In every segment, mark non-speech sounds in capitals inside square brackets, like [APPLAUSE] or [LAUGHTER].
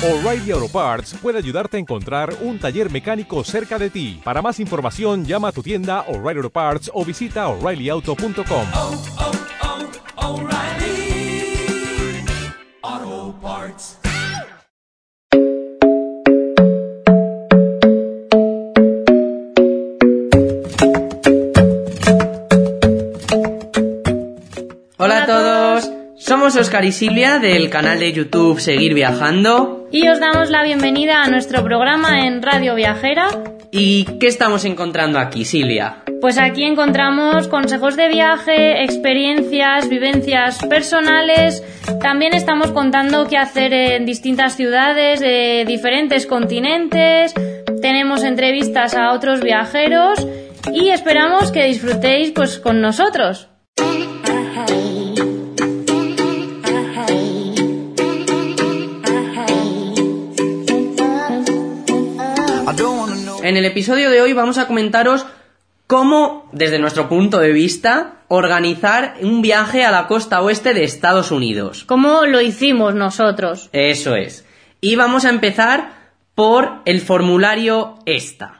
O'Reilly Auto Parts puede ayudarte a encontrar un taller mecánico cerca de ti. Para más información, llama a tu tienda O'Reilly Auto Parts o visita oreillyauto.com. oh, oh, Parts. Hola a todos, somos Oscar y Silvia del canal de YouTube Seguir Viajando. Y os damos la bienvenida a nuestro programa en Radio Viajera. ¿Y qué estamos encontrando aquí, Silvia? Pues aquí encontramos consejos de viaje, experiencias, vivencias personales. También estamos contando qué hacer en distintas ciudades de diferentes continentes. Tenemos entrevistas a otros viajeros y esperamos que disfrutéis pues con nosotros. En el episodio de hoy vamos a comentaros cómo, desde nuestro punto de vista, organizar un viaje a la costa oeste de Estados Unidos. ¿Cómo lo hicimos nosotros? Eso es. Y vamos a empezar por el formulario ESTA.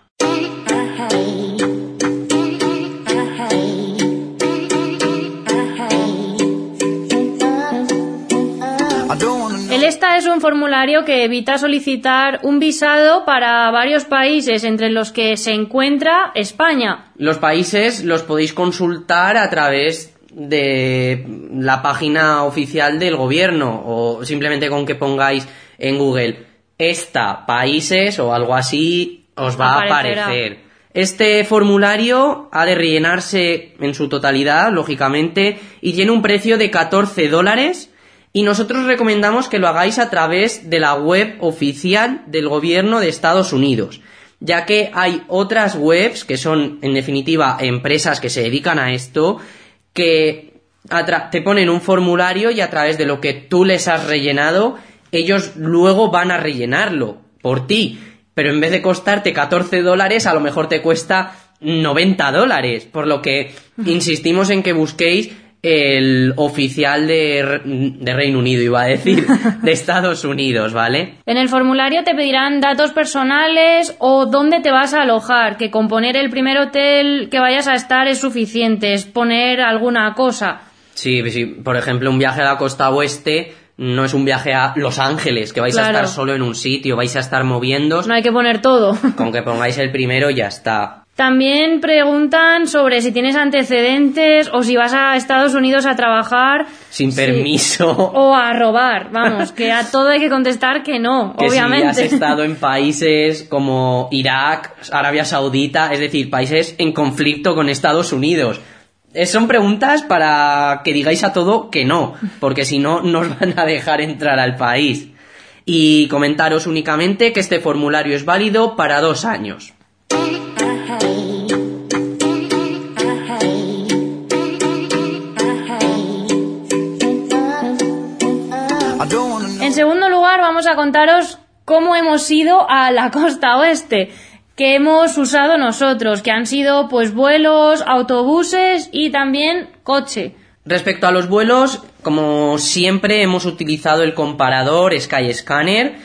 El ESTA es un formulario que evita solicitar un visado para varios países, entre los que se encuentra España. Los países los podéis consultar a través de la página oficial del gobierno o simplemente con que pongáis en Google esta países o algo así os va Aparecerá. a aparecer. Este formulario ha de rellenarse en su totalidad, lógicamente, y tiene un precio de 14 dólares y nosotros recomendamos que lo hagáis a través de la web oficial del gobierno de Estados Unidos, ya que hay otras webs que son, en definitiva, empresas que se dedican a esto, que te ponen un formulario y a través de lo que tú les has rellenado, ellos luego van a rellenarlo por ti. Pero en vez de costarte 14 dólares, a lo mejor te cuesta 90 dólares. Por lo que insistimos en que busquéis el oficial de, Re- de Reino Unido, iba a decir, [LAUGHS] de Estados Unidos, ¿vale? En el formulario te pedirán datos personales o dónde te vas a alojar, que con poner el primer hotel que vayas a estar es suficiente, es poner alguna cosa. Sí, sí, por ejemplo, un viaje a la costa oeste no es un viaje a Los Ángeles, que vais a estar solo en un sitio, vais a estar moviendo. No hay que poner todo. Con que pongáis el primero ya está. También preguntan sobre si tienes antecedentes o si vas a Estados Unidos a trabajar. Sin permiso. O a robar, vamos, que a todo hay que contestar que no, [LAUGHS] que obviamente. si has estado en países como Irak, Arabia Saudita, es decir, países en conflicto con Estados Unidos. Son preguntas para que digáis a todo que no, porque si no, no os van a dejar entrar al país. Y comentaros únicamente que este formulario es válido para dos años. En segundo lugar, vamos a contaros cómo hemos ido a la [LAUGHS] costa oeste, que hemos usado nosotros, que han sido pues vuelos, autobuses y también coche. Respecto a los vuelos, como siempre hemos utilizado el comparador Skyscanner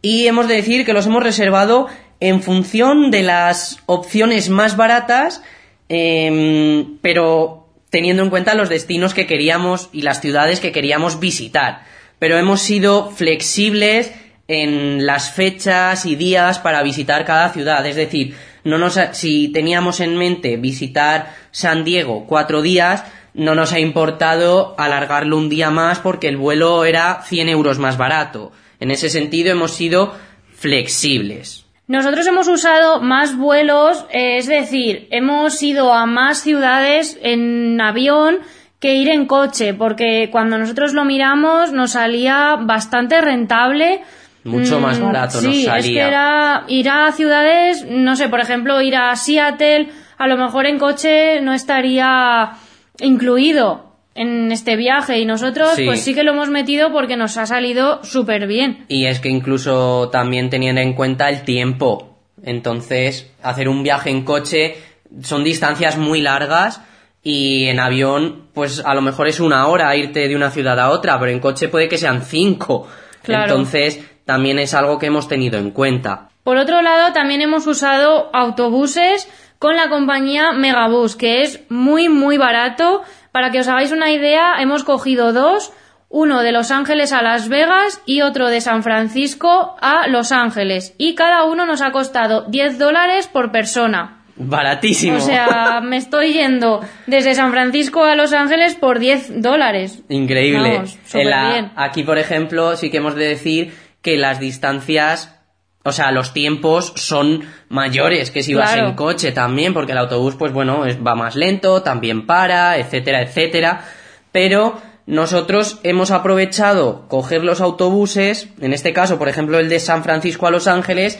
y hemos de decir que los hemos reservado en función de las opciones más baratas, em, pero teniendo en cuenta los destinos que queríamos y las ciudades que queríamos visitar. Pero hemos sido flexibles en las fechas y días para visitar cada ciudad. Es decir, no nos ha- si teníamos en mente visitar San Diego cuatro días, no nos ha importado alargarlo un día más porque el vuelo era 100 euros más barato. En ese sentido hemos sido flexibles. Nosotros hemos usado más vuelos, eh, es decir, hemos ido a más ciudades en avión que ir en coche, porque cuando nosotros lo miramos nos salía bastante rentable. Mucho más Mm, barato sí, nos es salía. que era ir a ciudades, no sé, por ejemplo, ir a Seattle, a lo mejor en coche no estaría incluido en este viaje y nosotros Sí. pues sí que lo hemos metido porque nos ha salido súper bien. Y es que incluso también teniendo en cuenta el tiempo. Entonces, hacer un viaje en coche son distancias muy largas y en avión, pues a lo mejor es una hora irte de una ciudad a otra, pero en coche puede que sean cinco. Claro. Entonces, también es algo que hemos tenido en cuenta. Por otro lado, también hemos usado autobuses con la compañía Megabus, que es muy, muy barato. Para que os hagáis una idea, hemos cogido dos, uno de Los Ángeles a Las Vegas y otro de San Francisco a Los Ángeles. Y cada uno nos ha costado 10 dólares por persona. Baratísimo. O sea, me estoy yendo desde San Francisco a Los Ángeles por 10 dólares. Increíble. Vamos, súper En la- bien. Aquí, por ejemplo, sí que hemos de decir que las distancias, o sea, los tiempos son mayores que si vas en coche también, porque el autobús, pues bueno, es- va más lento, también para, etcétera, etcétera. Pero nosotros hemos aprovechado coger los autobuses, en este caso, por ejemplo, el de San Francisco a Los Ángeles,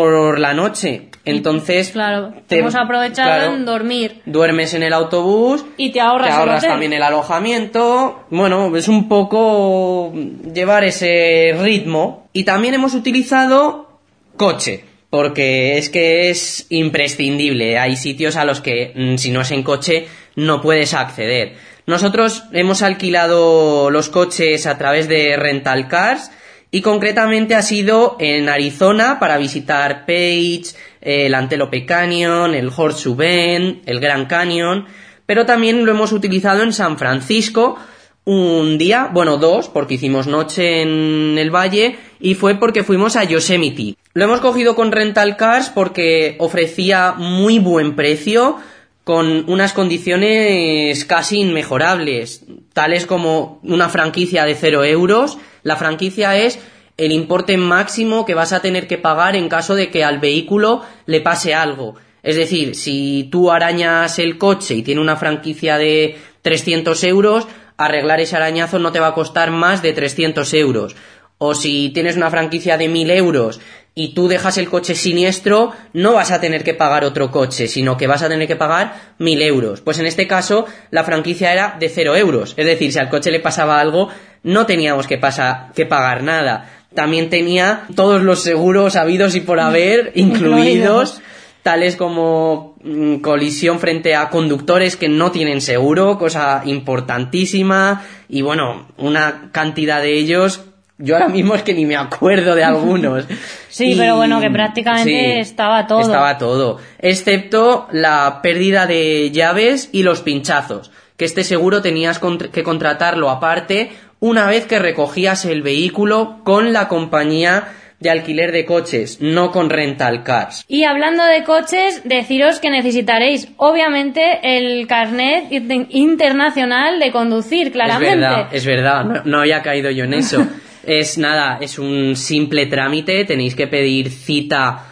por la noche. Entonces, Claro, te- hemos aprovechado claro, en dormir. duermes en el autobús Y te ahorras te ahorras también el alojamiento. Bueno, es un poco llevar ese ritmo. Y también hemos utilizado coche. Porque es que es imprescindible. Hay sitios a los que mm, si no es en coche no puedes acceder. Nosotros hemos alquilado los coches a través de Rental Cars y concretamente ha sido en Arizona para visitar Page, el Antelope Canyon, el Horseshoe Bend, el Grand Canyon, pero también lo hemos utilizado en San Francisco un día, bueno, dos, porque hicimos noche en el valle y fue porque fuimos a Yosemite. Lo hemos cogido con Rental Cars porque ofrecía muy buen precio con unas condiciones casi inmejorables, tales como una franquicia de 0 euros. La franquicia es el importe máximo que vas a tener que pagar en caso de que al vehículo le pase algo. Es decir, si tú arañas el coche y tiene una franquicia de 300 euros, arreglar ese arañazo no te va a costar más de 300 euros. O si tienes una franquicia de 1000 euros y tú dejas el coche siniestro, no vas a tener que pagar otro coche, sino que vas a tener que pagar 1000 euros. Pues en este caso, la franquicia era de 0 euros. Es decir, si al coche le pasaba algo, no teníamos que, pasa- que pagar nada. También tenía todos los seguros habidos y por haber [LAUGHS] incluidos Incluidos. tales como mm, colisión frente a conductores que no tienen seguro, cosa importantísima, y bueno, una cantidad de ellos, yo ahora mismo es que ni me acuerdo de algunos. [LAUGHS] Sí, pero bueno, que prácticamente estaba todo. Estaba todo, excepto la pérdida de llaves y los pinchazos, que este seguro tenías que contratarlo aparte una vez que recogías el vehículo con la compañía de alquiler de coches, no con rental cars. Y hablando de coches, deciros que necesitaréis, obviamente, el carnet in- internacional de conducir, claramente. Es verdad, es verdad, no, no había caído yo en eso. [LAUGHS] es nada, es un simple trámite, tenéis que pedir cita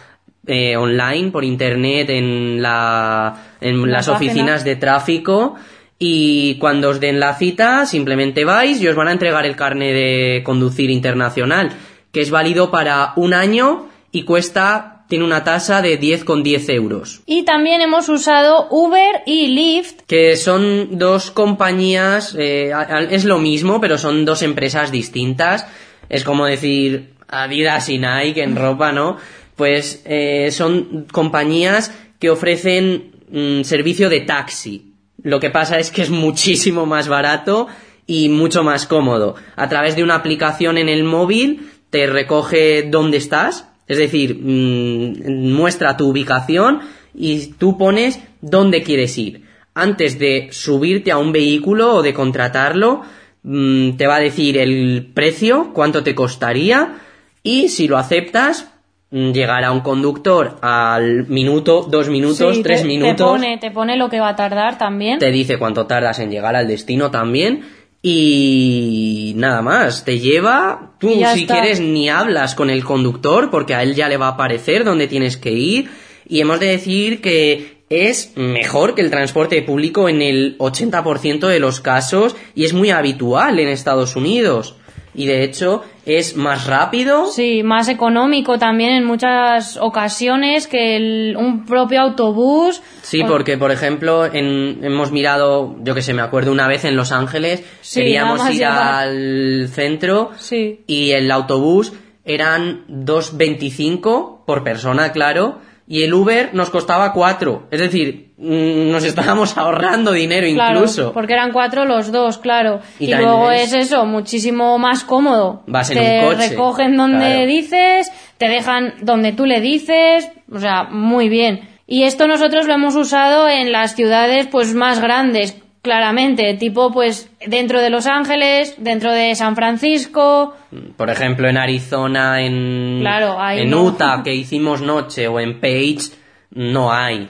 eh, online por internet en, la, en La las página. oficinas de tráfico y cuando os den la cita simplemente vais y os van a entregar el carnet de conducir internacional, que es válido para un año y cuesta, tiene una tasa de 10,10 euros. Y también hemos usado Uber y Lyft. que son dos compañías, eh, es lo mismo, pero son dos empresas distintas. Es como decir Adidas y Nike en ropa, ¿no? Pues eh, son compañías que ofrecen mm, servicio de taxi. Lo que pasa es que es muchísimo más barato y mucho más cómodo. A través de una aplicación en el móvil te recoge dónde estás, es decir, mm, muestra tu ubicación y tú pones dónde quieres ir. Antes de subirte a un vehículo o de contratarlo, mm, te va a decir el precio, cuánto te costaría y si lo aceptas, mm, llegará un conductor al minuto, dos minutos, Sí, tres te, minutos Te pone, te pone lo que va a tardar también. te dice cuánto tardas en llegar al destino también y nada más, te lleva, tú si está. quieres ni hablas con el conductor porque a él ya le va a aparecer dónde tienes que ir y hemos de decir que es mejor que el transporte público en el 80% de los casos y es muy habitual en Estados Unidos y de hecho es más rápido Sí, más económico también en muchas ocasiones que el- un propio autobús. Sí, O- porque por ejemplo en- hemos mirado, yo que sé, me acuerdo una vez en Los Ángeles, Sí, queríamos ir llegar. al centro Sí. y el autobús eran 2.25 por persona, claro, y el Uber nos costaba 4. Es decir, mm, nos estábamos [LAUGHS] ahorrando dinero Claro, incluso. porque eran cuatro los dos, claro. Y Y, luego es- es eso, muchísimo más cómodo. Vas en te un coche, recogen donde claro. dices, te dejan donde tú le dices, o sea, muy bien. Y esto nosotros lo hemos usado en las ciudades pues más grandes, claramente, tipo pues dentro de Los Ángeles, dentro de San Francisco, Por ejemplo, en Arizona, en, Claro, ahí en no. Utah, que hicimos noche, o en Page, no hay.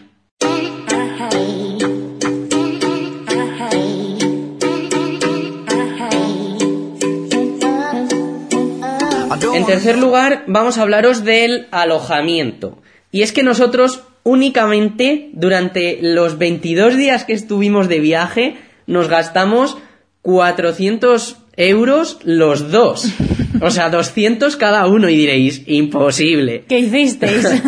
En tercer lugar, vamos a hablaros del alojamiento. Y es que nosotros únicamente durante los 22 días que estuvimos de viaje nos gastamos 400 euros los dos. O sea, 200 cada uno y diréis, imposible. ¿qué hicisteis? [LAUGHS]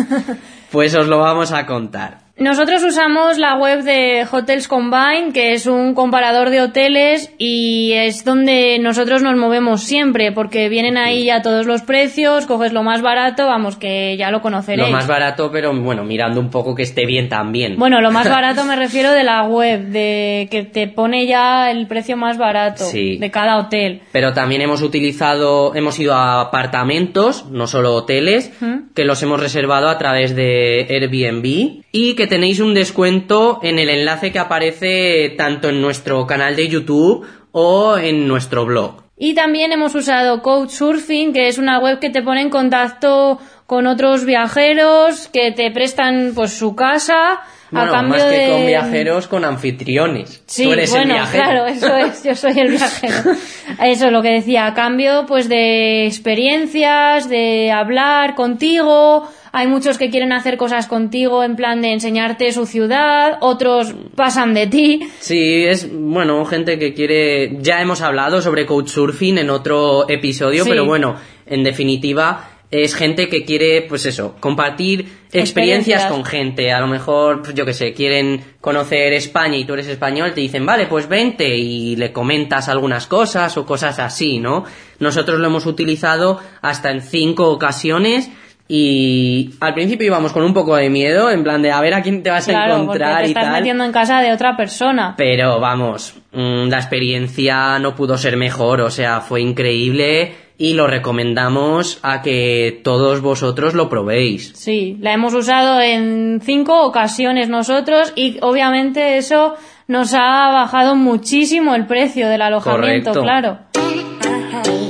Pues os lo vamos a contar. Nosotros usamos la web de Hotels Combine, que es un comparador de hoteles y es donde nosotros nos movemos siempre, porque vienen ahí ya todos los precios, coges lo más barato, vamos, que ya lo conoceréis. Lo más barato, pero bueno, mirando un poco que esté bien también. Bueno, lo más barato me [LAUGHS] refiero de la web, de que te pone ya el precio más barato Sí. de cada hotel. Pero también hemos utilizado, hemos ido a apartamentos, no solo hoteles, que los hemos reservado a través de Airbnb y que tenéis un descuento en el enlace que aparece tanto en nuestro canal de YouTube o en nuestro blog. Y también hemos usado Couchsurfing, que es una web que te pone en contacto con otros viajeros que te prestan pues su casa Bueno, a cambio más que de con viajeros, con anfitriones. Sí, Tú eres el bueno, viajero. claro, eso es, yo soy el viajero. [LAUGHS] Eso es lo que decía, a cambio pues de experiencias, de hablar contigo, hay muchos que quieren hacer cosas contigo en plan de enseñarte su ciudad, otros pasan de ti. Sí, es, bueno, gente que quiere... Ya hemos hablado sobre Couchsurfing en otro episodio, Sí. pero bueno, en definitiva es gente que quiere, pues eso, compartir experiencias, Experiencias. con gente. A lo mejor, pues yo que sé, quieren conocer España y tú eres español, te dicen, vale, pues vente y le comentas algunas cosas o cosas así, ¿no? Nosotros lo hemos utilizado hasta en cinco ocasiones y al principio íbamos con un poco de miedo, en plan de a ver a quién te vas a porque encontrar te y estás tal. metiendo en casa de otra persona. Pero vamos, mm, la experiencia no pudo ser mejor, o sea, fue increíble y lo recomendamos a que todos vosotros lo probéis. Sí, la hemos usado en cinco ocasiones nosotros y obviamente eso nos ha bajado muchísimo el precio del alojamiento, Correcto. claro.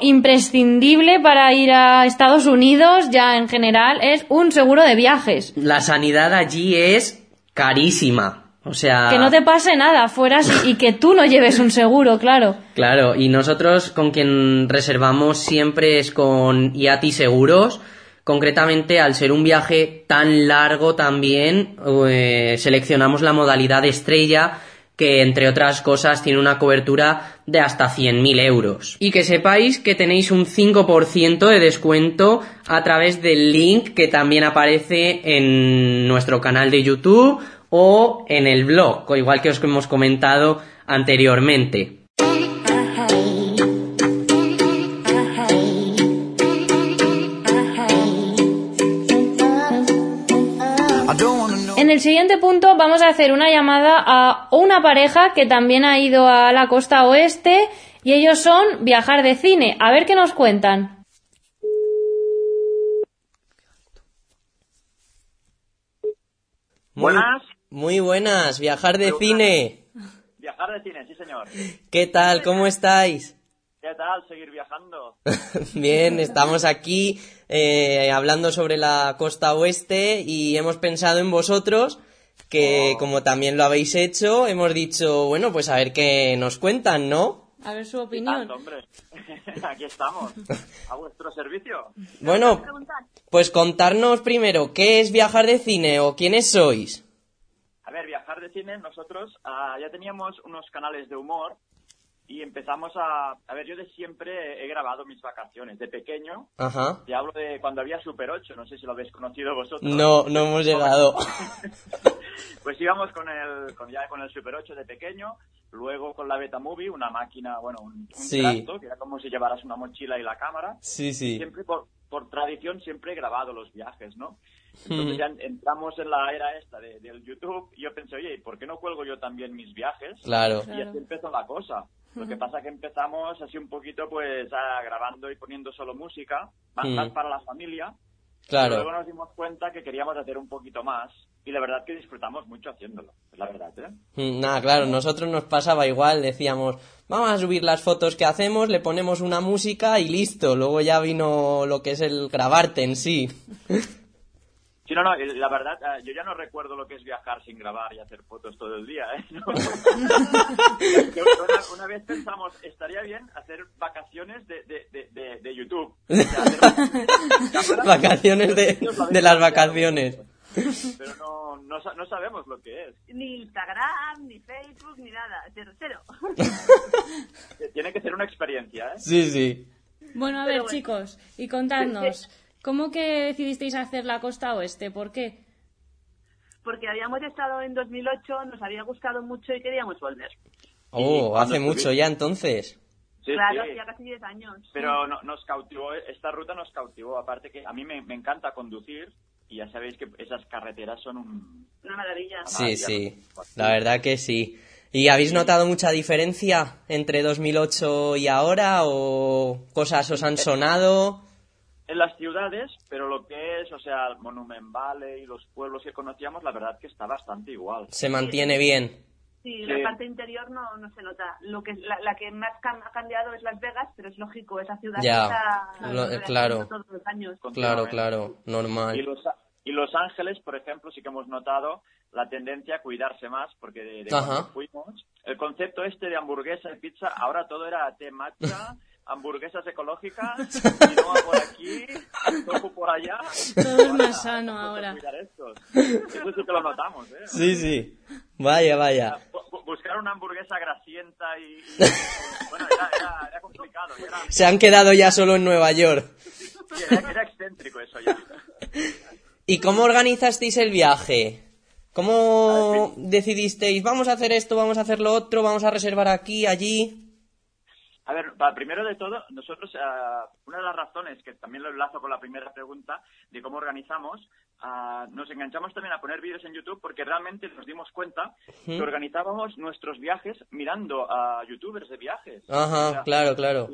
Imprescindible para ir a Estados Unidos, ya en general, es un seguro de viajes. La sanidad allí es carísima, o sea... Que no te pase nada fuera y, que tú no lleves un seguro, claro. [LAUGHS] Claro, y nosotros con quien reservamos siempre es con IATI Seguros. Concretamente, al ser un viaje tan largo también, eh, seleccionamos la modalidad estrella, que entre otras cosas tiene una cobertura de hasta 100.000 euros. Y que sepáis que tenéis un 5% de descuento a través del link que también aparece en nuestro canal de YouTube o en el blog, igual que os hemos comentado anteriormente. En el siguiente punto vamos a hacer una llamada a una pareja que también ha ido a la costa oeste y ellos son viajar de cine. A ver qué nos cuentan. Muy, Buenas. Muy buenas, viajar de cine. Viajar de cine, sí señor. ¿Qué tal? ¿Cómo estáis? ¿Qué tal seguir viajando? [LAUGHS] Bien, estamos aquí eh, hablando sobre la costa oeste y hemos pensado en vosotros que como también lo habéis hecho, hemos dicho, bueno, pues a ver qué nos cuentan, ¿no? A ver su Tanto, opinión. hombre. [LAUGHS] Aquí estamos. A vuestro servicio. Bueno, pues contarnos primero, ¿qué es viajar de cine o quiénes sois? A ver, viajar de cine, nosotros ah, ya teníamos unos canales de humor y empezamos a... A ver, yo de siempre he grabado mis vacaciones. De pequeño, Ajá. te hablo de cuando había Super 8, no sé si lo habéis conocido vosotros. No, no hemos llegado. [LAUGHS] Pues íbamos con el, con, ya con el Super 8 de pequeño, luego con la Beta Movie, una máquina, bueno, un, un Sí. trasto, que era como si llevaras una mochila y la cámara. Sí, sí. Siempre por, por tradición, siempre he grabado los viajes, ¿no? Entonces Hmm. ya en- entramos en la era esta de- del YouTube y yo pensé, oye, ¿y por qué no cuelgo yo también mis viajes? Claro. Y así empezó la cosa. Lo que pasa que empezamos así un poquito, pues, a- grabando y poniendo solo música, más, Mm. más para la familia. Luego Claro. nos dimos cuenta que queríamos hacer un poquito más y la verdad que disfrutamos mucho haciéndolo, es la verdad, ¿eh? Nada, claro, nosotros nos pasaba igual, decíamos, vamos a subir las fotos que hacemos, le ponemos una música y listo. Luego ya vino lo que es el grabarte en sí. [LAUGHS] Sí, no, no, la verdad, eh, yo ya no recuerdo lo que es viajar sin grabar y hacer fotos todo el día, ¿eh? [LAUGHS] No. Una, una vez pensamos, estaría bien hacer vacaciones de, de, de, de, de YouTube. O sea, hacer- [LAUGHS] Vacaciones de, de las vacaciones. Pero no, no, no sabemos lo que es. Ni Instagram, ni Facebook, ni nada. Cero, cero. Tiene que ser una experiencia, ¿eh? Sí, sí. Bueno, a Pero ver, bueno. chicos, y contadnos, ¿cómo que decidisteis hacer la costa oeste? ¿Por qué? Porque habíamos estado en 2008, nos había gustado mucho y queríamos volver. Oh, hace mucho ya entonces. Sí, claro, sí. hacía casi 10 años. Pero no- nos cautivó, esta ruta nos cautivó. Aparte que a mí me, me encanta conducir y ya sabéis que esas carreteras son un... Una maravilla. Sí, ya sí. no- La verdad que sí. ¿Y habéis notado mucha diferencia entre 2008 y ahora? ¿O cosas os han sonado? En las ciudades, pero lo que es, o sea, el Monument Valley y los pueblos que conocíamos, la verdad que está bastante igual. ¿Se mantiene bien? Sí, Sí. la parte interior no, no se nota. Lo que la, la que más cam- ha cambiado es Las Vegas, pero es lógico, esa ciudad Ya, está lo- reaccionando claro. todos los años. Claro, claro, Y normal. los, y Los Ángeles, por ejemplo, sí que hemos notado la tendencia a cuidarse más, porque de, de cuando fuimos, el concepto este de hamburguesa y pizza, ahora todo era té matcha, [LAUGHS] hamburguesas ecológicas, [LAUGHS] quinoa por aquí, tofu por allá. Todo es más sano ahora. cuidar estos. Eso sí que lo notamos, ¿eh? Sí, sí. Vaya, vaya. Bu- bu- Buscar una hamburguesa grasienta y... y- [LAUGHS] bueno, era, era, era complicado. Era, Se han quedado ya solo en Nueva York. sí, era, era excéntrico eso ya. ¿Y cómo organizasteis el viaje? ¿Cómo decidisteis, vamos a hacer esto, vamos a hacer lo otro, vamos a reservar aquí, allí? A ver, primero de todo, nosotros, ah, una de las razones, que también lo enlazo con la primera pregunta de cómo organizamos, ah, nos enganchamos también a poner vídeos en YouTube porque realmente nos dimos cuenta que organizábamos nuestros viajes mirando a youtubers de viajes. O Ajá, sea, claro, claro.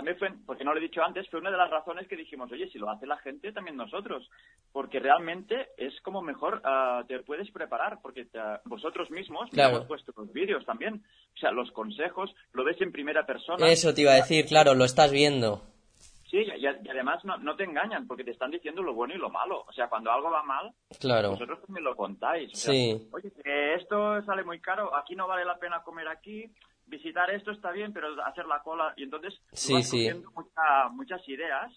También fue, porque no lo he dicho antes, fue una de las razones que dijimos, oye, si lo hace la gente, también nosotros. Porque realmente es como mejor ah, te puedes preparar, porque te- vosotros mismos Claro. miramos vuestros vídeos también. O sea, los consejos, lo ves en primera persona. Eso te iba a decir, claro, lo estás viendo. Sí, y, y además no, no te engañan, porque te están diciendo lo bueno y lo malo. O sea, cuando algo va mal, Claro. vosotros también lo contáis. O sea, Sí. Oye, esto sale muy caro, aquí no vale la pena comer aquí, visitar esto está bien, pero hacer la cola. Y entonces Sí, vas sí. mucha- muchas ideas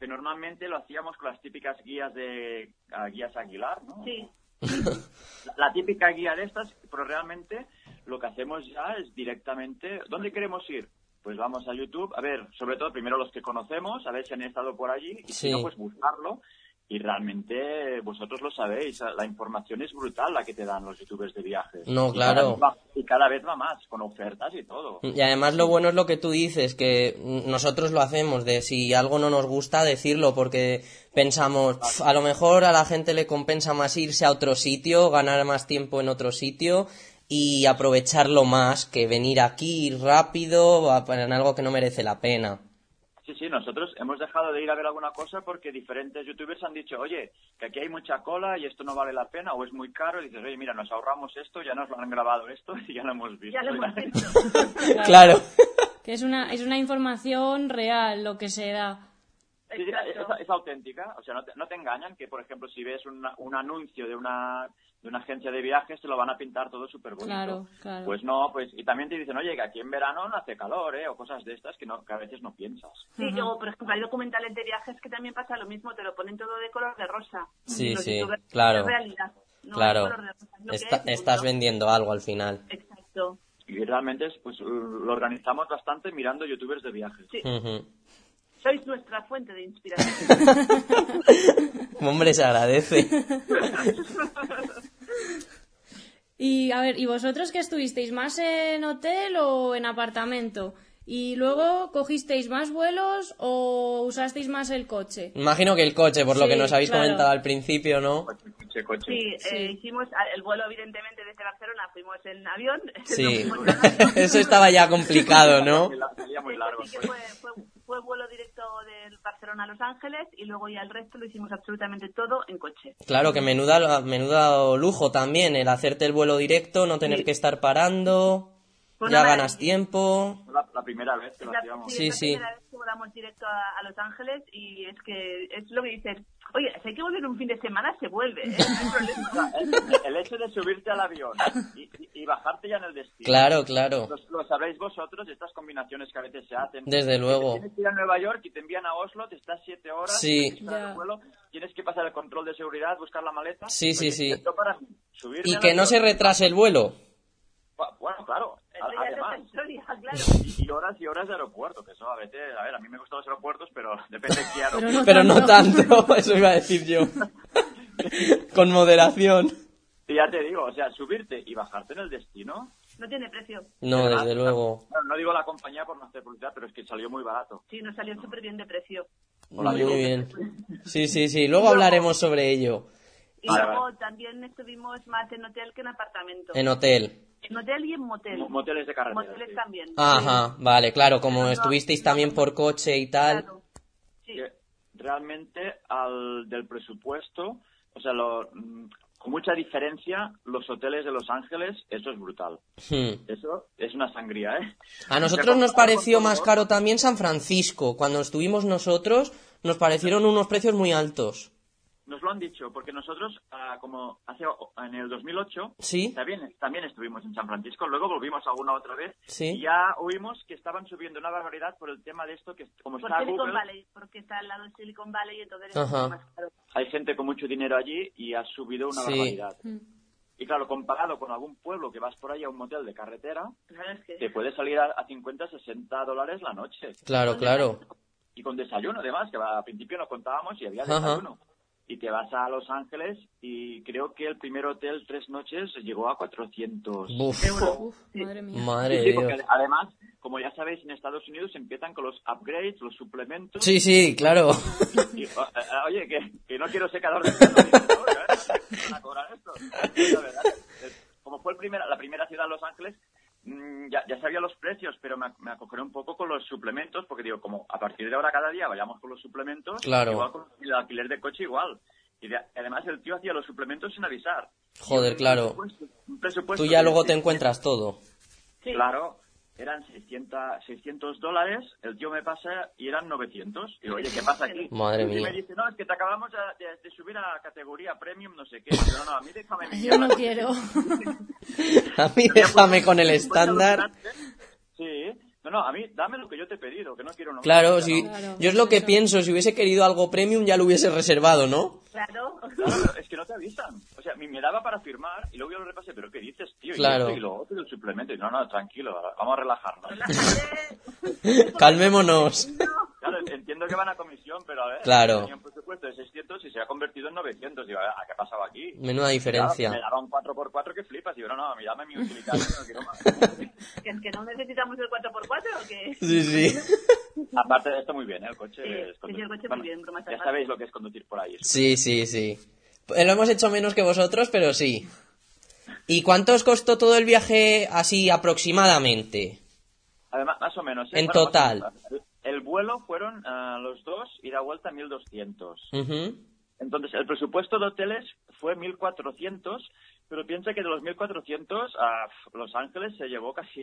que normalmente lo hacíamos con las típicas guías de ah, guías Aguilar, ¿no? Sí. La, [LAUGHS] la típica guía de estas, pero realmente lo que hacemos ya es directamente, ¿dónde queremos ir? Pues vamos a YouTube, a ver, sobre todo primero los que conocemos, a ver si han estado por allí, y Sí. si no, pues buscarlo. Y realmente vosotros lo sabéis, la información es brutal la que te dan los youtubers de viajes. No, Y claro. cada vez va- y cada vez va más, con ofertas y todo. Y además lo bueno es lo que tú dices, que nosotros lo hacemos, de si algo no nos gusta, decirlo, porque pensamos, "Pf, a lo mejor a la gente le compensa más irse a otro sitio, ganar más tiempo en otro sitio y aprovecharlo más que venir aquí rápido en algo que no merece la pena. Sí, sí, nosotros hemos dejado de ir a ver alguna cosa porque diferentes youtubers han dicho, oye, que aquí hay mucha cola y esto no vale la pena o es muy caro. Y dices, oye, mira, nos ahorramos esto, ya nos lo han grabado esto y ya lo hemos visto. Ya lo hemos visto. [LAUGHS] Claro. Que es una, es una información real lo que se da. Sí, sí, es, auténtica, o sea, no te, no te engañan que, por ejemplo, si ves una- un anuncio de una, de una agencia de viajes, te lo van a pintar todo súper bonito. Claro, claro. Pues no, pues, y también te dicen, oye, que aquí en verano no hace calor, ¿eh? O cosas de estas que, no, que a veces no piensas. Sí, luego, por ejemplo, hay documentales de viajes que también pasa lo mismo, te lo ponen todo de color de rosa. Sí, sí, claro. es realidad, no claro. de rosa, es Está- es, estás vendiendo algo al final. Exacto. Y realmente es, pues lo organizamos bastante mirando youtubers de viajes. Sí. Sois nuestra fuente de inspiración. [LAUGHS] Hombre, se agradece. Y a ver, ¿y vosotros qué estuvisteis? ¿Más en hotel o en apartamento? ¿Y luego cogisteis más vuelos o usasteis más el coche? Imagino que el coche, por lo que nos habéis claro. comentado al principio, ¿no? Coche, coche. Sí, eh, Sí. hicimos a- el vuelo, evidentemente, desde Barcelona fuimos en avión. [LAUGHS] Sí. Nos fuimos en avión. [LAUGHS] Eso estaba ya complicado, ¿no? Muy largo. Sí, que fue, fue, fue vuelo directo de Barcelona a Los Ángeles y luego ya el resto lo hicimos absolutamente todo en coche. Claro, que menuda, menuda lujo también, el hacerte el vuelo directo, no tener Sí. que estar parando, Fue ya ganas tiempo. La, la primera vez que Es lo la, hacíamos. sí, Sí, la sí. primera vez que volamos directo a, a Los Ángeles y es que es lo que dices, oye, si hay que volver un fin de semana, se vuelve, ¿eh? El, [LAUGHS] el hecho de subirte al avión y, bajarte ya en el destino. Claro, claro. Lo, lo sabréis vosotros, estas combinaciones que a veces se hacen. Desde luego. Tienes que ir a Nueva York y te envían a Oslo, te estás siete horas, Sí. tienes que vuelo, tienes que pasar el control de seguridad, buscar la maleta. Sí, sí, sí. para Y que no se retrase el vuelo. Bueno, claro. Además, [LAUGHS] y, y horas y horas de aeropuerto, que eso a veces, a ver, a mí me gustan los aeropuertos, pero [LAUGHS] depende de qué Pero aeropuerto. no Pero no tanto. tanto, [LAUGHS] eso iba a decir yo. Con moderación. Y ya te digo, o sea, subirte y bajarte en el destino. No tiene precio. No, ¿verdad? desde luego. Bueno, no digo la compañía por no hacer publicidad, pero es que salió muy barato. Sí, nos salió súper bien de precio. Hola, Muy digo. bien. Sí, sí, sí. Luego hablaremos sobre ello. Y Vale, luego vale. también estuvimos más en hotel que en apartamento. En hotel. En hotel y en motel. Mo- Moteles de carretera. Moteles sí. también. Ajá, vale, claro, como estuvisteis también por coche y tal. Claro. Sí. que realmente al del presupuesto, o sea, lo- mm, con mucha diferencia, los hoteles de Los Ángeles, eso es brutal. Hmm. Eso es una sangría, ¿eh? A [LAUGHS] nosotros nos pareció más caro también San Francisco. Cuando estuvimos nosotros, nos parecieron unos precios muy altos. Nos lo han dicho, porque nosotros, ah, como hace en el 2008, ¿Sí? también, también estuvimos en San Francisco, luego volvimos alguna otra vez, Sí. y ya oímos que estaban subiendo una barbaridad por el tema de esto, que como Por está Silicon Google, Valley, porque está al lado de Silicon Valley y entonces es más caro. hay gente con mucho dinero allí y ha subido una Sí. barbaridad. Y claro, comparado con algún pueblo que vas por ahí a un motel de carretera, Claro, es que- te puede salir a, a 50, 60 dólares la noche. Claro, claro. Y con desayuno, además, que al principio nos contábamos y había Ajá. Y te vas a Los Ángeles y creo que el primer hotel tres noches llegó a 400 Buf, Uf, madre mía. madre Sí, de porque Dios. además, como ya sabéis, en Estados Unidos empiezan con los upgrades, los suplementos. Sí, sí, claro. Y, eh, oye, que, que no quiero secador de pelo. digo, "No, ¿eh? ¿Me van a cobrar esto? La verdad, como fue el primera, la primera ciudad de Los Ángeles, ya, ya sabía los precios, pero me, me acogeré un poco con los suplementos, porque digo, como a partir de ahora cada día vayamos con los suplementos, Claro. igual con el alquiler de coche igual. Y de- además el tío hacía los suplementos sin avisar. Joder, Un claro. presupuesto- un presupuesto Tú ya luego te encuentras todo. Sí. Claro, eran 600, 600 dólares, el tío me pasa y eran 900. Y digo, oye, ¿qué pasa aquí? Madre y mía. me dice, no, es que te acabamos de, de- de subir a categoría premium, no sé qué. Yo, no, no, a mí déjame [LAUGHS] Yo no mierda". quiero. [LAUGHS] [LAUGHS] A mí déjame con el estándar. Sí, no, no, a mí dame lo que yo te he pedido, que no quiero... No, Claro, no, sí. Claro, Yo es lo que pienso, si hubiese querido algo premium ya lo hubiese reservado, ¿no? Claro. Claro, pero es que no te avisan. O sea, me, me daba para firmar y luego yo lo repasé, pero ¿qué dices, tío? Y Claro. Y lo otro y el suplemento. Y no, no, tranquilo, vamos a relajarnos. [LAUGHS] Calmémonos. Entiendo que van a comisión, pero a ver, Claro. tenía un presupuesto de 600 y se ha convertido en 900. Digo, a ver, ¿qué ha pasado aquí? Menuda diferencia. Me daba un 4x4 que flipas. Y yo, no, no, dame mi utilitario, no quiero más. [LAUGHS] que es que no necesitamos el 4x4 o qué. Sí, sí. [LAUGHS] Aparte de esto, muy bien, ¿eh? El coche Sí, es sí, conducir- el coche muy bueno, bien, bromas Ya sabéis lo que es conducir por ahí. Sí, sí, sí. Eh, Lo hemos hecho menos que vosotros, pero sí. ¿Y cuánto os costó todo el viaje así aproximadamente? Además, más o menos. ¿eh? En Bueno, total. menos. El vuelo fueron ah, los dos, ida vuelta 1.200. Ujú. Entonces, el presupuesto de hoteles fue 1.400, pero piensa que de los 1.400, a Los Ángeles se llevó casi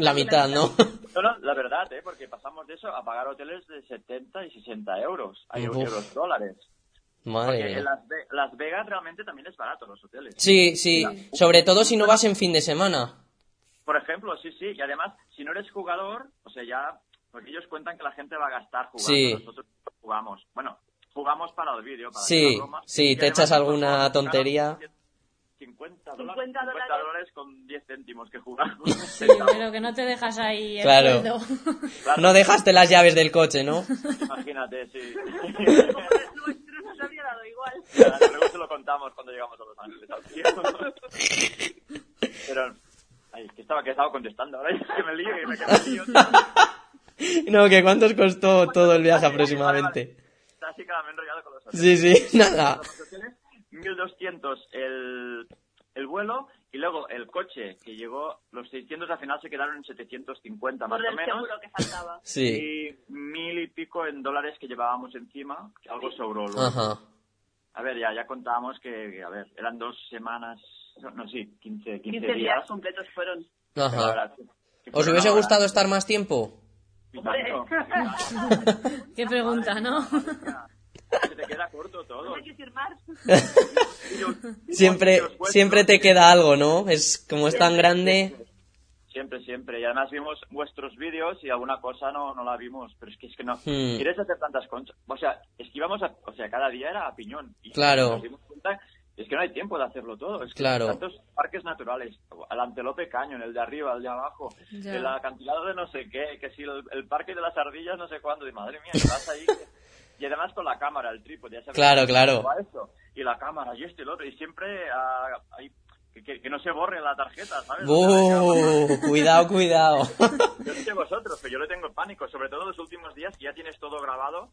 La mitad, ¿no? No, no, la verdad, ¿eh? porque pasamos de eso a pagar hoteles de 70 y 60 euros, a euros, dólares. Madre Porque en mía. Las, Ve- Las Vegas realmente también es barato los hoteles. Sí, sí. Sobre todo si no vas en fin de semana. Por ejemplo, sí, sí, y además, si no eres jugador, o sea, ya, porque ellos cuentan que la gente va a gastar jugando, Sí. nosotros jugamos. Bueno, jugamos para el vídeo, para Sí, la broma. sí, Y te echas alguna claro, tontería. 50 dólares, 50 50 dólares con 10 céntimos que jugamos. Sí, pero que no te dejas ahí el Claro. Claro, No dejaste las llaves del coche, ¿no? Imagínate, sí. Nuestro nos habría dado igual. Ya, Luego se lo contamos cuando llegamos a Los Ángeles. [LAUGHS] Pero, ay, que estaba, que estaba contestando ahora, que me lío y me quedo lío. [LAUGHS] No, que cuánto os costó todo el viaje aproximadamente. Así que me he enrollado con los hoteles. Sí, sí, nada. Los hoteles, 1200 el, el vuelo y luego el coche que llegó, los 600 al final se quedaron en 750 más Por o menos. seguro que faltaba. [LAUGHS] Sí. Y mil y pico en dólares que llevábamos encima, que algo sobró. luego. Ajá. A ver, ya, ya contábamos que, a ver, eran dos semanas, no, sí, 15, 15, 15 días. días completos fueron. Ajá. ¿Os hubiese gustado estar más tiempo? Qué pregunta, ¿no? Se te queda corto todo. No hay que firmar. [LAUGHS] Siempre, siempre te queda algo, ¿no? Es como es tan grande. Siempre, siempre. Y además vimos vuestros vídeos y alguna cosa no, no la vimos. Pero es que, es que no. Hmm. Quieres hacer tantas cosas. O sea, es que íbamos a. O sea, cada día era a piñón. Y Claro. Nos dimos. Es que no hay tiempo de hacerlo todo. Es que Claro. tantos parques naturales. El Antelope Cañón, el de arriba, el de abajo. Ya. El acantilado de no sé qué. Que si el, el parque de las ardillas, no sé cuándo. Y madre mía, [LAUGHS] que vas ahí. Y además con la cámara, el trípode. Ya sabes Claro, cómo claro. va eso. Y la cámara, y esto y lo otro. Y siempre ah, ahí- que, que- que no se borre la tarjeta, ¿sabes? O sea, ¡Uh! Cuidado, cuidado. [LAUGHS] yo no sé vosotros, pero yo le tengo pánico, sobre todo los últimos días que ya tienes todo grabado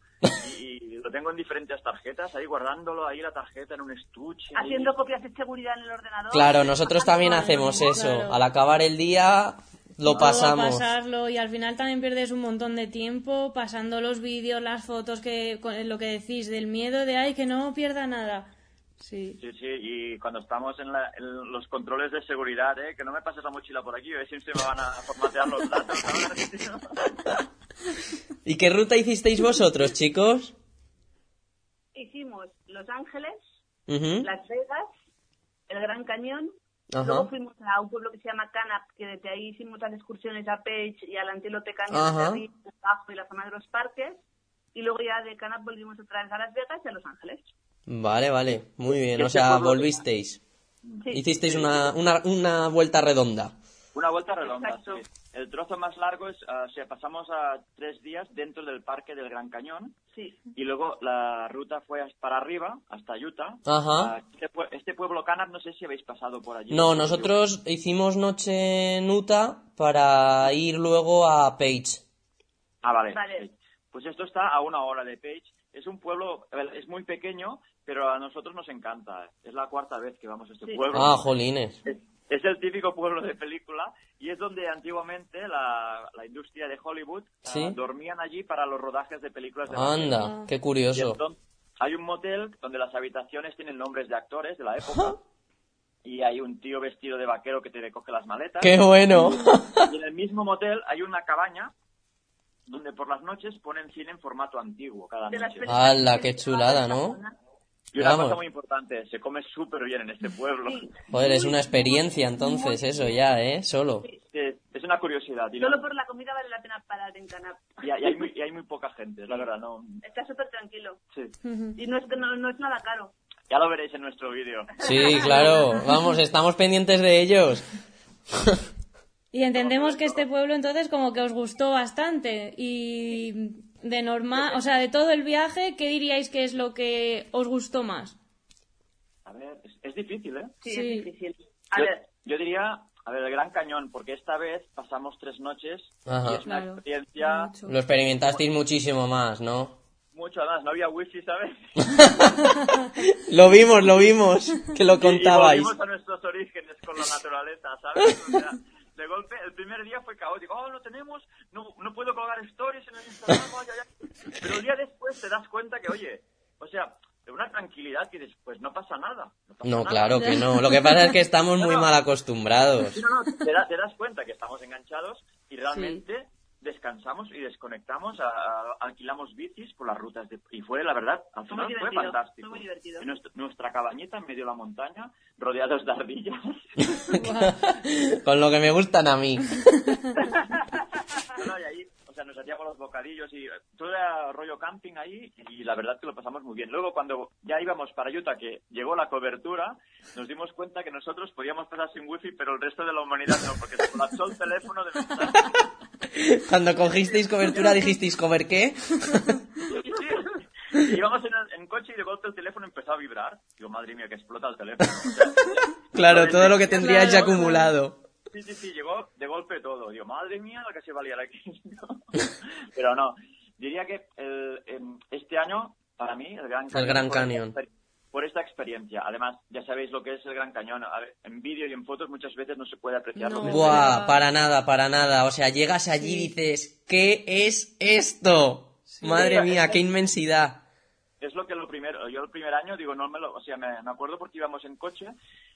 y, y lo tengo en diferentes tarjetas, ahí guardándolo ahí la tarjeta en un estuche. ahí. Haciendo copias de seguridad en el ordenador. Claro, nosotros también hacemos eso. Claro. Al acabar el día lo Todo pasamos. pasarlo y al final también pierdes un montón de tiempo pasando los vídeos, las fotos, que con lo que decís, del miedo de ay que no pierda nada. Sí. Sí, sí, y cuando estamos en, la- en los controles de seguridad, ¿eh? que no me pases la mochila por aquí, a ver si se me van a formatear los datos. ahora. [LAUGHS] ¿Y qué ruta hicisteis vosotros, chicos? Hicimos Los Ángeles. Las Vegas, el Gran Cañón. Ajá. Luego fuimos a un pueblo que se llama Canap, que desde ahí hicimos las excursiones a Page y al Antílope Cañón, y la zona de los parques. Y luego ya de Canap volvimos otra vez a Las Vegas y a Los Ángeles. Vale, vale. Muy bien. O sea, volvisteis. Sí. Hicisteis una, una, una vuelta redonda. Una vuelta redonda, sí. El trozo más largo es, ah, o sea, pasamos a tres días dentro del parque del Gran Cañón Sí. y luego la ruta fue hasta- para arriba, hasta Utah. Ajá. Ah, Este, pue- este pueblo Canap, no sé si habéis pasado por allí. No, nosotros hicimos noche en Utah para ir luego a Page. Ah, vale. Vale. Pues esto está a una hora de Page. Es un pueblo, es muy pequeño, pero a nosotros nos encanta. Es la cuarta vez que vamos a este Sí. pueblo. Ah, jolines. Es, es el típico pueblo de película y es donde antiguamente la, la industria de Hollywood ah, Sí. dormían allí para los rodajes de películas de Anda, qué Y curioso. entonces, hay un motel donde las habitaciones tienen nombres de actores de la época. Y hay un tío vestido de vaquero que te recoge las maletas. ¡Qué bueno! Y en el mismo motel hay una cabaña donde por las noches ponen cine en formato antiguo cada noche. ¡Hala, qué chulada, ¿no? Y una Vamos. cosa muy importante, se come súper bien en este pueblo. Joder, es una experiencia entonces eso ya, ¿eh? Solo. Es, es una curiosidad. No- Solo por la comida vale la pena parar en Canap. y hay, y hay muy, y hay muy poca gente, la verdad. no Está súper tranquilo. sí. Y no es, no, no es nada caro. Ya lo veréis en nuestro vídeo. Sí, claro. [LAUGHS] Vamos, estamos pendientes de ellos. [LAUGHS] Y entendemos que este pueblo entonces como que os gustó bastante y de normal, o sea, de todo el viaje, ¿qué diríais que es lo que os gustó más? A ver, es, es difícil, ¿eh? Sí, Sí. es difícil. A yo, ver, yo diría, a ver, el Gran Cañón, porque esta vez pasamos tres noches Ajá. y es una Claro. experiencia Mucho. Lo experimentasteis muchísimo más, ¿no? mucho además. No había wifi, ¿sabes? [LAUGHS] Lo vimos, lo vimos, que lo Y- contabais. Y volvimos a nuestros orígenes con la naturaleza, ¿sabes? O sea, de golpe, el primer día fue caótico. Oh, no tenemos, no, no puedo colgar stories en el Instagram. ay. Pero el día después te das cuenta que, oye, o sea, de una tranquilidad que después no pasa nada. No, pasa No, nada. claro que no. Lo que pasa es que estamos muy No, mal acostumbrados. Sí, no, no, te, da- te das cuenta que estamos enganchados y realmente descansamos y desconectamos, a- a- alquilamos bicis por las rutas de, y fue la verdad, al Fue muy final fue divertido, fantástico. muy divertido. En nuestra, nuestra cabañita en medio de la montaña, rodeados de ardillas. [LAUGHS] Con lo que me gustan a mí. No, y ahí, o sea, nos hacíamos los bocadillos y eh, todo era rollo camping ahí y la verdad que lo pasamos muy bien. Luego cuando ya íbamos para Utah, que llegó la cobertura, nos dimos cuenta que nosotros podíamos pasar sin wifi, pero el resto de la humanidad no, porque se colapsó el teléfono de mensajes. [LAUGHS] Cuando cogisteis cobertura dijisteis, ¿cover qué? Y íbamos en, el- en coche y de golpe el teléfono empezó a vibrar. Digo, madre mía, que explota el teléfono. O sea, [LAUGHS] Claro, todo lo que Claro, tendríais ya acumulado. Sí, sí, sí, llegó de golpe todo. Digo, madre mía, lo que se va a liar aquí. Pero no, diría que el- em, este año, para mí, el Gran. Gran por esta Cañón. exper- Por esta experiencia. Además, ya sabéis lo que es el Gran Cañón. A ver, en vídeo y en fotos muchas veces no se puede apreciar lo que es. Buah, para nada, para nada. O sea, llegas allí y dices, ¿qué es esto? Madre mía, qué inmensidad. Es lo que lo primero, yo el primer año digo, no me lo, o sea, me, me acuerdo porque íbamos en coche,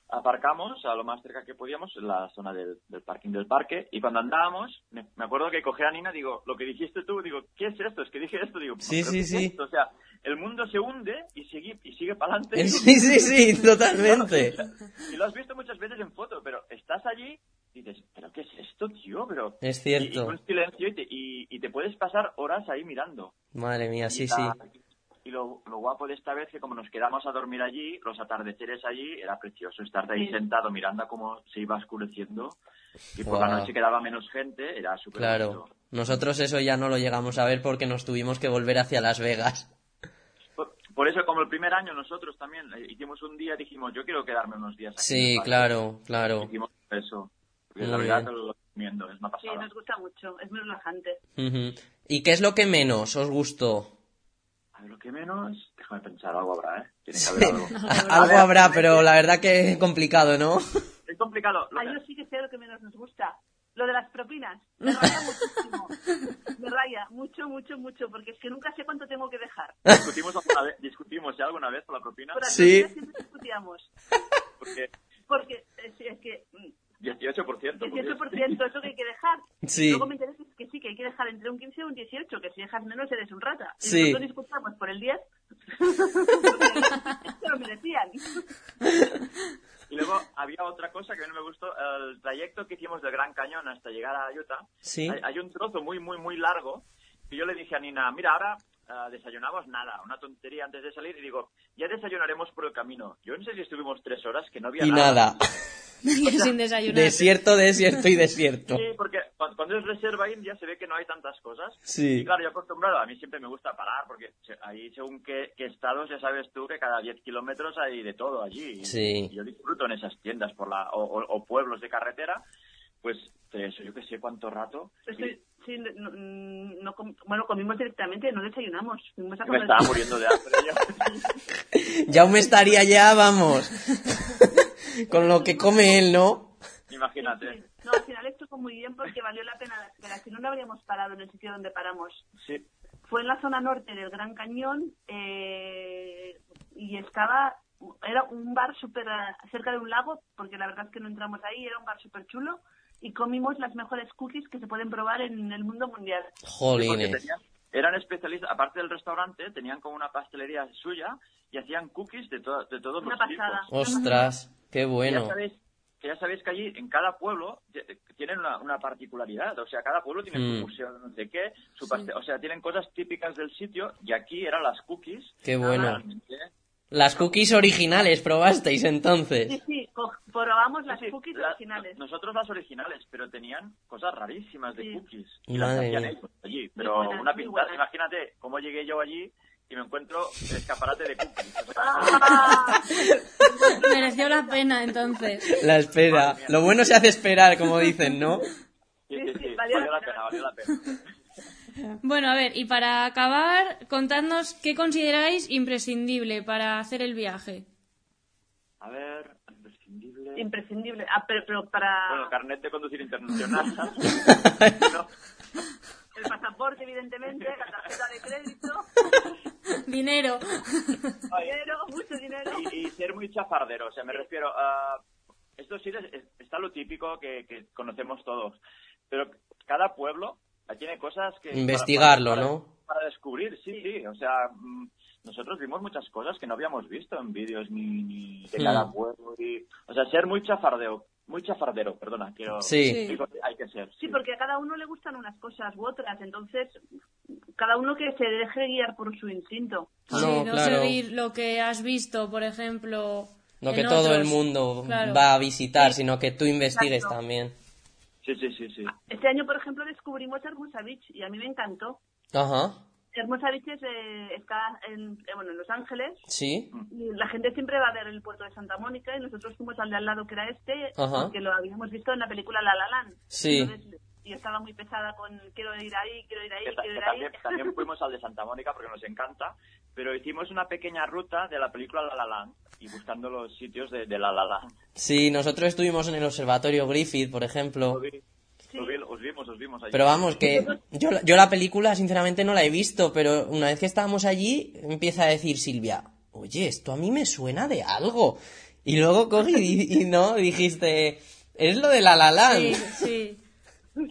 aparcamos a lo más cerca que podíamos, en la zona del, del parking del parque, y cuando andábamos, me, me acuerdo que cogí a Nina, digo, lo que dijiste tú, digo, ¿qué es esto? Es que dije esto, digo, Sí, ¿pero sí, es sí. esto? O sea, el mundo se hunde y sigue, y sigue para adelante. [LAUGHS] Sí, sí, sí, totalmente. [LAUGHS] Y lo has visto muchas veces en foto, pero estás allí y dices, ¿pero qué es esto, tío? Pero... Es Y, y cierto. un silencio y te, y, y te puedes pasar horas ahí mirando. Madre mía, sí, Y sí. Lo, lo guapo de esta vez que como nos quedamos a dormir allí, los atardeceres allí, era precioso estar ahí Sí. sentado mirando cómo se iba oscureciendo. Y por la noche quedaba menos gente, era súper Claro. bonito. Nosotros eso ya no lo llegamos a ver porque nos tuvimos que volver hacia Las Vegas. Por, por eso, como el primer año nosotros también eh, hicimos un día, dijimos, yo quiero quedarme unos días aquí. Sí, claro, claro. Hicimos eso. Porque la verdad lo recomiendo, es una Sí, nos gusta mucho, es muy relajante. Ujú. ¿Y qué es lo que menos os gustó? A ver, lo que menos, déjame pensar, algo habrá, ¿eh? Tiene que haber [LAUGHS] algo. Algo habrá, pero la verdad que es complicado, ¿no? [LAUGHS] Es complicado. Ah, que- yo sí que sé lo que menos nos gusta. Lo de las propinas. Me [LAUGHS] raya muchísimo. Me raya mucho, mucho, mucho, porque es que nunca sé cuánto tengo que dejar. discutimos alguna vez, discutimos ¿ya alguna vez por la propina, Por las Sí. propinas siempre discutíamos. porque Porque es, es que mm, 18%. por Dios. 18% es lo que hay que dejar. Sí. Luego me interesa que sí, que hay que dejar entre un 15 y un 18, que si dejas menos eres un rata. Y Sí. nosotros discutíamos por el 10, porque se lo [LAUGHS] merecían. Y luego había otra cosa que a mí no me gustó, el trayecto que hicimos del Gran Cañón hasta llegar a Utah. Sí. Hay, hay un trozo muy, muy, muy largo y yo le dije a Nina, mira, ahora ah, desayunamos nada, una tontería antes de salir y digo, ya desayunaremos por el camino. Yo no sé si estuvimos tres horas que no había Y nada. [LAUGHS] [LAUGHS] Sin desayunar. Desierto, desierto y desierto. Sí, porque cu- cuando es reserva india se ve que no hay tantas cosas. Sí. Y claro, yo acostumbrado, a mí siempre me gusta parar, porque ahí según qué, qué estados, ya sabes tú que cada 10 kilómetros hay de todo allí. Sí. Y yo disfruto en esas tiendas por la, o, o- o pueblos de carretera, pues eso, yo que sé cuánto rato. Estoy, sí, no, no bueno, comimos directamente, no desayunamos. Fuimos a Y me comer. estaba muriendo de hambre. yo. [LAUGHS] Ya me estaría ya, vamos. [LAUGHS] Con lo que come él, ¿no? Imagínate. Sí. No, al final estuvo muy bien porque valió la pena la espera. Si no, no habríamos parado en el sitio donde paramos. Sí. Fue en la zona norte del Gran Cañón eh, y estaba. Era un bar súper eh, cerca de un lago, porque la verdad es que no entramos ahí, era un bar súper chulo y comimos las mejores cookies que se pueden probar en el mundo mundial. Porque Jolines. tenían- eran especialistas, aparte del restaurante, tenían como una pastelería suya y hacían cookies de, to- de todos Una los pasada. tipos. Ostras, qué Que bueno. Ya sabéis, que ya sabéis que allí, en cada pueblo, tienen una, una particularidad. O sea, cada pueblo tiene Mm. su museo, no sé qué, su paste- o sea, tienen cosas típicas del sitio y aquí eran las cookies. Qué bueno. Realmente, Las cookies originales probasteis Sí, entonces. sí, co- probamos las sí, cookies la- originales. Nosotros las originales, pero tenían cosas rarísimas de Sí. cookies. Y las hacían ellos allí. Pero buenas, una pintada, imagínate cómo llegué yo allí y me encuentro el escaparate de cookies. [LAUGHS] Ah, Mereció la pena entonces. La espera. Lo bueno se hace esperar, como dicen, ¿no? sí, sí, Sí, sí, sí, valió, valió la pena, valió la pena. Bueno, a ver, y para acabar, contadnos qué consideráis imprescindible para hacer el viaje. A ver, imprescindible. imprescindible. Ah, pero, pero para Bueno, carnet de conducir internacional. [LAUGHS] [LAUGHS] No, el pasaporte, evidentemente, la tarjeta de crédito, [LAUGHS] Dinero. dinero, mucho dinero. y, y ser muy chafardero, o sea, me refiero a... Esto sí es- es- está lo típico que, que conocemos todos, pero cada pueblo tiene cosas que... Investigarlo, para- para- ¿no? Para descubrir, sí, sí, o sea, mm, nosotros vimos muchas cosas que no habíamos visto en vídeos ni, ni de Hmm. cada pueblo, y, o sea, ser muy chafardeo, muy chafardero, perdona, quiero... Sí. Digo, hay que ser. Sí, porque a cada uno le gustan unas cosas u otras, entonces cada uno que se deje guiar por su instinto. Sí, No, no claro. seguir lo que has visto, por ejemplo. No que todo el mundo Claro. va a visitar, sino que tú investigues Exacto. también. Sí, sí, sí, sí. Este año, por ejemplo, descubrimos Hermosa Beach y a mí me encantó. Ajá, Hermosa Beach es, eh, está en, eh, bueno, en Los Ángeles sí. y la gente siempre va a ver el puerto de Santa Mónica y nosotros fuimos al de al lado que era este Ajá. porque lo habíamos visto en la película La La Land. Sí. Entonces, y estaba muy pesada con quiero ir ahí, quiero ir ahí, Que, quiero que ir ahí. también, también fuimos al de Santa Mónica porque nos encanta, pero hicimos una pequeña ruta de la película La La Land y buscando los sitios de, de La La Land. Sí, nosotros estuvimos en el observatorio Griffith, por ejemplo. Os vi- os vi- os vimos, os vimos allí. Pero vamos, que yo, yo la película sinceramente no la he visto, pero una vez que estábamos allí empieza a decir Silvia, oye, esto a mí me suena de algo. Y luego cogí y, y no, dijiste, es lo de La La Land. Sí, sí.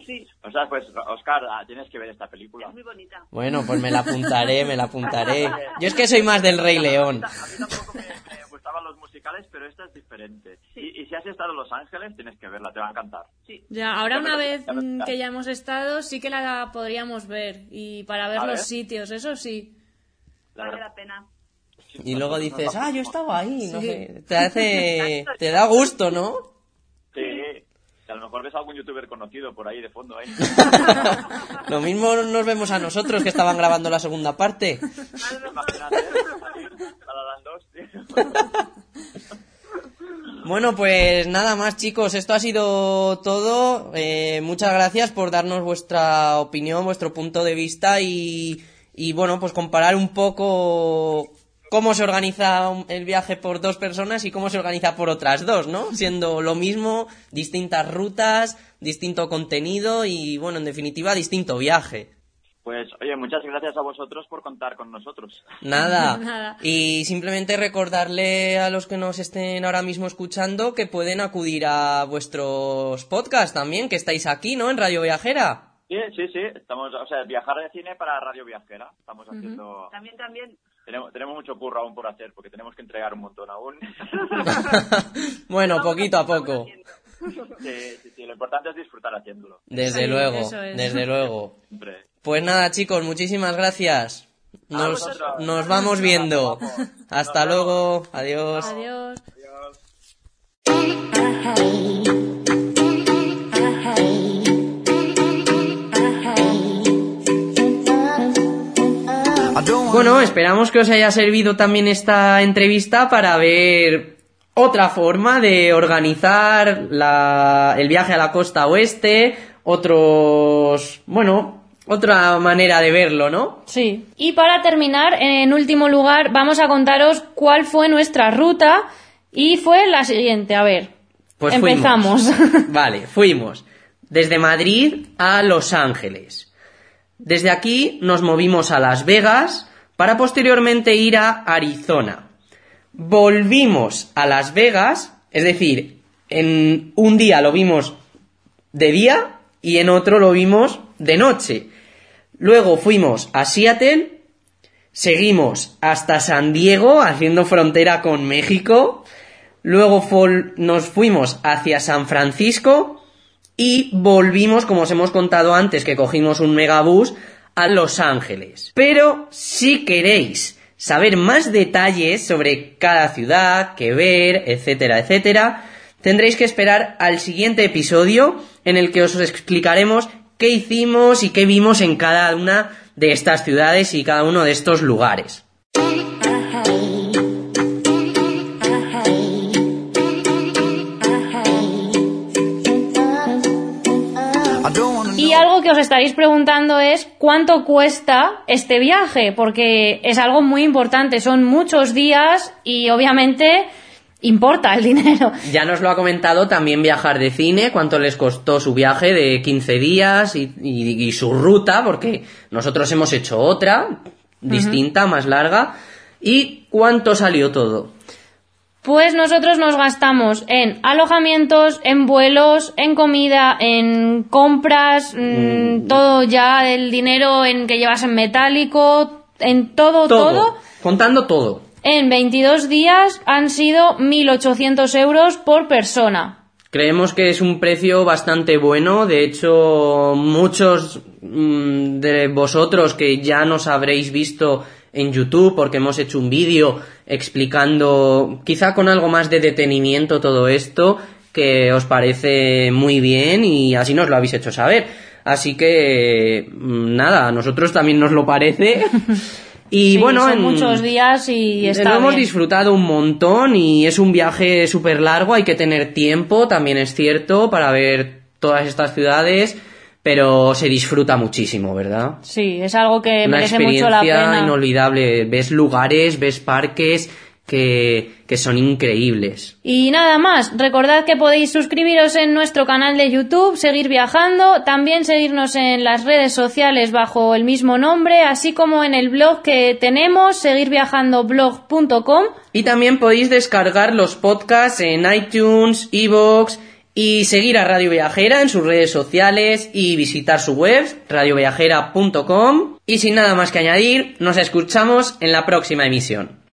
Sí, O sea, pues, Oscar, ah, tienes que ver esta película. es muy bonita. Bueno, pues me la apuntaré, me la apuntaré. Yo es que soy más del Rey León. A mí tampoco me, me gustaban los musicales, pero esta es diferente. Y, y si has estado en Los Ángeles, tienes que verla, te va a encantar. Ya, ahora Ya me una vez que ya hemos estado, sí que la podríamos ver. Y para ver A los ver. sitios, eso sí. La Vale la pena. Y luego dices, ah, yo estaba ahí, no Sí. sé. Te hace, [LAUGHS] te da gusto, ¿no? Sí, a lo mejor ves a algún youtuber conocido por ahí de fondo. ¿eh? [LAUGHS] Lo mismo nos vemos a nosotros que estaban grabando la segunda parte. Imagínate, La La Land 2, tío. [LAUGHS] Bueno, pues nada más chicos, esto ha sido todo. Eh, muchas gracias por darnos vuestra opinión, vuestro punto de vista y, y bueno, pues comparar un poco cómo se organiza el viaje por dos personas y cómo se organiza por otras dos, ¿no? Siendo lo mismo, distintas rutas, distinto contenido y bueno, en definitiva, distinto viaje. Pues, oye, muchas gracias a vosotros por contar con nosotros. Nada. [LAUGHS] Nada. Y simplemente recordarle a los que nos estén ahora mismo escuchando que pueden acudir a vuestros podcasts también, que estáis aquí, ¿no? En Radio Viajera. Sí, sí, sí. Estamos, o sea, viajar de cine para Radio Viajera. Estamos haciendo... También, también. Tenemos, tenemos mucho curro aún por hacer, porque tenemos que entregar un montón aún. [LAUGHS] [LAUGHS] bueno, poquito a poco. sí, sí, sí. Lo importante es disfrutar haciéndolo. Desde Sí, luego, eso es. desde luego. Siempre. Pues nada, chicos, muchísimas gracias. Nos, nos vamos viendo. [LAUGHS] Hasta luego. Adiós. Adiós. Bueno, esperamos que os haya servido también esta entrevista para ver otra forma de organizar la- el viaje a la costa oeste, otros, bueno, otra manera de verlo, ¿no? Sí. Y para terminar, en último lugar, vamos a contaros cuál fue nuestra ruta y fue la siguiente. A ver, Pues empezamos. fuimos. [LAUGHS] Vale, fuimos desde Madrid a Los Ángeles. Desde aquí nos movimos a Las Vegas para posteriormente ir a Arizona. Volvimos a Las Vegas, es decir, en un día lo vimos de día y en otro lo vimos de noche. Luego fuimos a Seattle, seguimos hasta San Diego haciendo frontera con México, luego nos fuimos hacia San Francisco y volvimos, como os hemos contado antes, que cogimos un megabús a Los Ángeles. Pero si queréis saber más detalles sobre cada ciudad, qué ver, etcétera, etcétera, tendréis que esperar al siguiente episodio en el que os explicaremos qué hicimos y qué vimos en cada una de estas ciudades y cada uno de estos lugares. Y algo que os estaréis preguntando es cuánto cuesta este viaje, porque es algo muy importante, son muchos días y obviamente importa el dinero. Ya nos lo ha comentado también Viajar de Cine, cuánto les costó su viaje de 15 días y, y- y su ruta, porque nosotros hemos hecho otra, distinta, más larga, y cuánto salió todo. Pues nosotros nos gastamos en alojamientos, en vuelos, en comida, en compras, mm, todo ya, el dinero en que llevas en metálico, en todo, todo. Contando todo. En 22 días han sido 1.800 euros por persona. Creemos que es un precio bastante bueno, de hecho muchos mm, de vosotros que ya nos habréis visto en YouTube porque hemos hecho un vídeo explicando quizá con algo más de detenimiento todo esto que os parece muy bien y así nos lo habéis hecho saber. Así que mm, nada, a nosotros también nos lo parece. [LAUGHS] Y Sí, bueno, son en- muchos días y está lo hemos bien. disfrutado un montón y es un viaje súper largo, hay que tener tiempo, también es cierto, para ver todas estas ciudades, pero se disfruta muchísimo, ¿verdad? Sí, es algo que Una merece mucho la experiencia pena. inolvidable, ves lugares, ves parques que, que son increíbles. Y nada más, recordad que podéis suscribiros en nuestro canal de YouTube, seguir viajando, también seguirnos en las redes sociales bajo el mismo nombre, así como en el blog que tenemos, seguirviajandoblog.com. Y también podéis descargar los podcasts en iTunes, Evox y seguir a Radio Viajera en sus redes sociales y visitar su web, radioviajera.com. Y sin nada más que añadir, nos escuchamos en la próxima emisión.